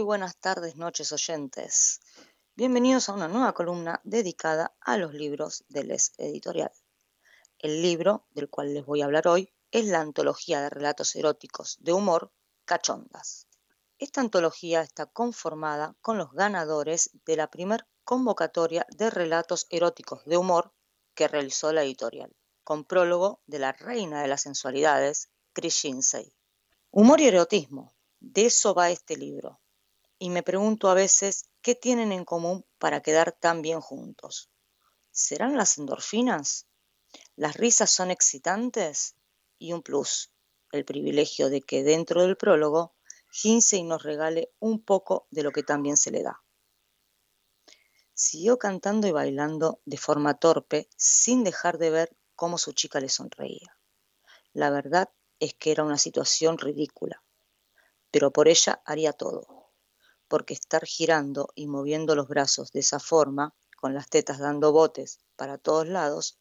Muy buenas tardes, noches oyentes. Bienvenidos a una nueva columna dedicada a los libros de Les Editorial. El libro del cual les voy a hablar hoy es la antología de relatos eróticos de humor Cachondas. Esta antología está conformada con los ganadores de la primer convocatoria de relatos eróticos de humor que realizó la editorial, con prólogo de la reina de las sensualidades, Chris Shinsei. Humor y erotismo, de eso va este libro. Y me pregunto a veces qué tienen en común para quedar tan bien juntos. ¿Serán las endorfinas? ¿Las risas son excitantes? Y un plus, el privilegio de que dentro del prólogo Hinsey nos regale un poco de lo que también se le da. Siguió cantando y bailando de forma torpe, sin dejar de ver cómo su chica le sonreía. La verdad es que era una situación ridícula, pero por ella haría todo, porque estar girando y moviendo los brazos de esa forma, con las tetas dando botes para todos lados,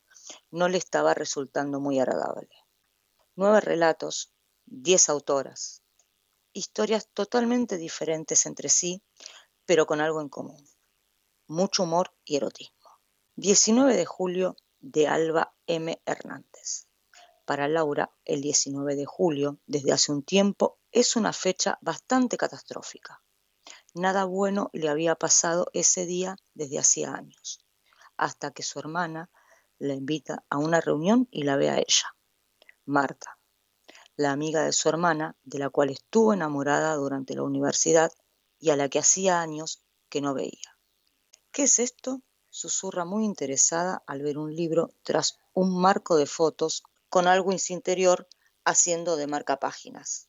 no le estaba resultando muy agradable. Nueve relatos, diez autoras, historias totalmente diferentes entre sí, pero con algo en común, mucho humor y erotismo. 19 de julio de Alba M. Hernández. Para Laura, el 19 de julio, desde hace un tiempo, es una fecha bastante catastrófica. Nada bueno le había pasado ese día desde hacía años, hasta que su hermana la invita a una reunión y la ve a ella, Marta, la amiga de su hermana, de la cual estuvo enamorada durante la universidad y a la que hacía años que no veía. ¿Qué es esto? susurra muy interesada al ver un libro tras un marco de fotos con algo en su interior haciendo de marcapáginas.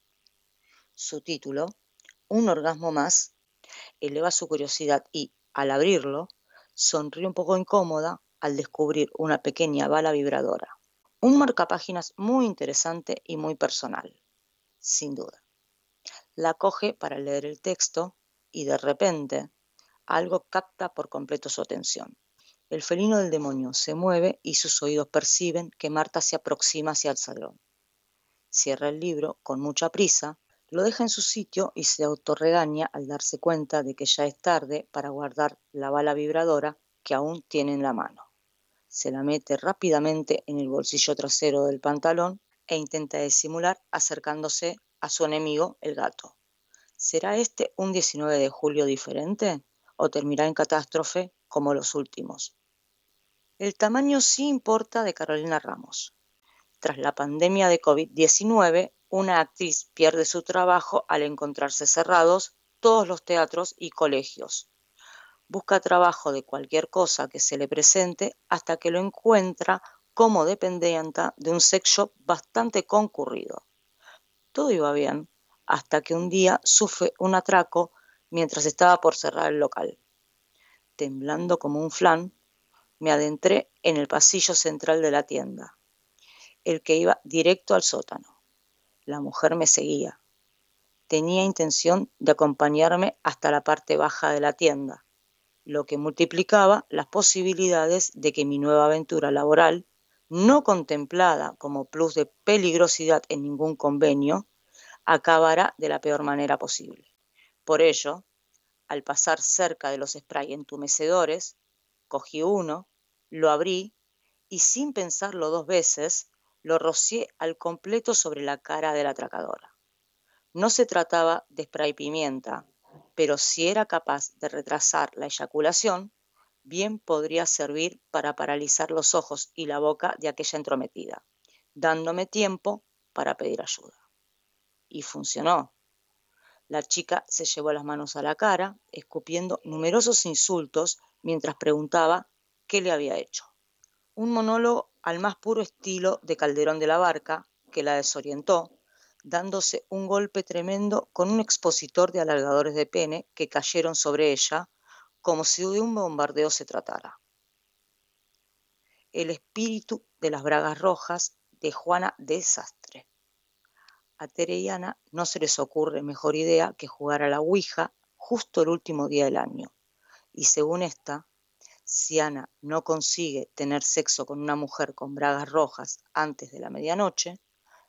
Su título, Un orgasmo más, eleva su curiosidad y, al abrirlo, sonríe un poco incómoda al descubrir una pequeña bala vibradora. Un marcapáginas muy interesante y muy personal, sin duda. La coge para leer el texto y de repente algo capta por completo su atención. El felino del demonio se mueve y sus oídos perciben que Marta se aproxima hacia el salón. Cierra el libro con mucha prisa, lo deja en su sitio y se autorregaña al darse cuenta de que ya es tarde para guardar la bala vibradora que aún tiene en la mano se la mete rápidamente en el bolsillo trasero del pantalón e intenta disimular acercándose a su enemigo, el gato. ¿Será este un 19 de julio diferente o terminará en catástrofe como los últimos? El tamaño sí importa de Carolina Ramos. Tras la pandemia de COVID-19, una actriz pierde su trabajo al encontrarse cerrados todos los teatros y colegios busca trabajo de cualquier cosa que se le presente hasta que lo encuentra como dependiente de un sex shop bastante concurrido. Todo iba bien hasta que un día sufre un atraco mientras estaba por cerrar el local. Temblando como un flan, me adentré en el pasillo central de la tienda, el que iba directo al sótano. La mujer me seguía. Tenía intención de acompañarme hasta la parte baja de la tienda, lo que multiplicaba las posibilidades de que mi nueva aventura laboral, no contemplada como plus de peligrosidad en ningún convenio, acabara de la peor manera posible. Por ello, al pasar cerca de los spray entumecedores, cogí uno, lo abrí y sin pensarlo dos veces, lo rocié al completo sobre la cara de la atracadora. No se trataba de spray pimienta, pero si era capaz de retrasar la eyaculación, bien podría servir para paralizar los ojos y la boca de aquella entrometida, dándome tiempo para pedir ayuda. Y funcionó. La chica se llevó las manos a la cara, escupiendo numerosos insultos mientras preguntaba qué le había hecho. Un monólogo al más puro estilo de Calderón de la Barca, que la desorientó, dándose un golpe tremendo con un expositor de alargadores de pene que cayeron sobre ella como si de un bombardeo se tratara. El espíritu de las bragas rojas de Juana Desastre. A Tere y Ana no se les ocurre mejor idea que jugar a la Ouija justo el último día del año. Y según esta, si Ana no consigue tener sexo con una mujer con bragas rojas antes de la medianoche,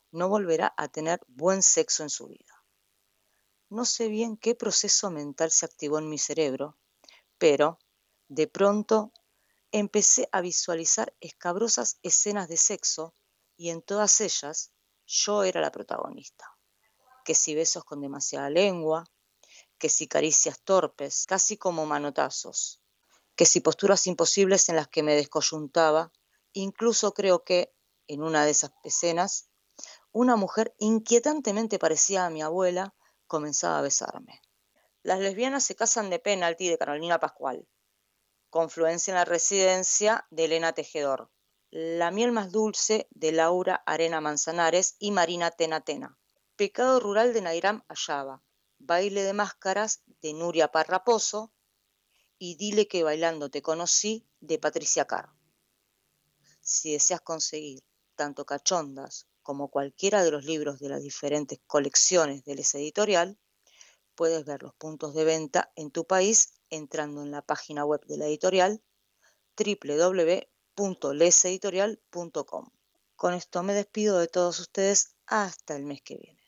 no volverá a tener buen sexo en su vida. No sé bien qué proceso mental se activó en mi cerebro, pero de pronto empecé a visualizar escabrosas escenas de sexo y en todas ellas yo era la protagonista. Que si besos con demasiada lengua, que si caricias torpes, casi como manotazos, que si posturas imposibles en las que me descoyuntaba, incluso creo que, en una de esas escenas, una mujer inquietantemente parecida a mi abuela comenzaba a besarme. Las lesbianas se casan de penalti de Carolina Pascual. Confluencia en la residencia de Elena Tejedor. La miel más dulce de Laura Arena Manzanares y Marina Tena Tena. Pecado rural de Nairam Ayaba. Baile de máscaras de Nuria Parraposo. Y Dile que bailando te conocí de Patricia Carr. Si deseas conseguir tanto cachondas como cualquiera de los libros de las diferentes colecciones del editorial, puedes ver los puntos de venta en tu país entrando en la página web de la editorial www.leseditorial.com. Con esto me despido de todos ustedes hasta el mes que viene.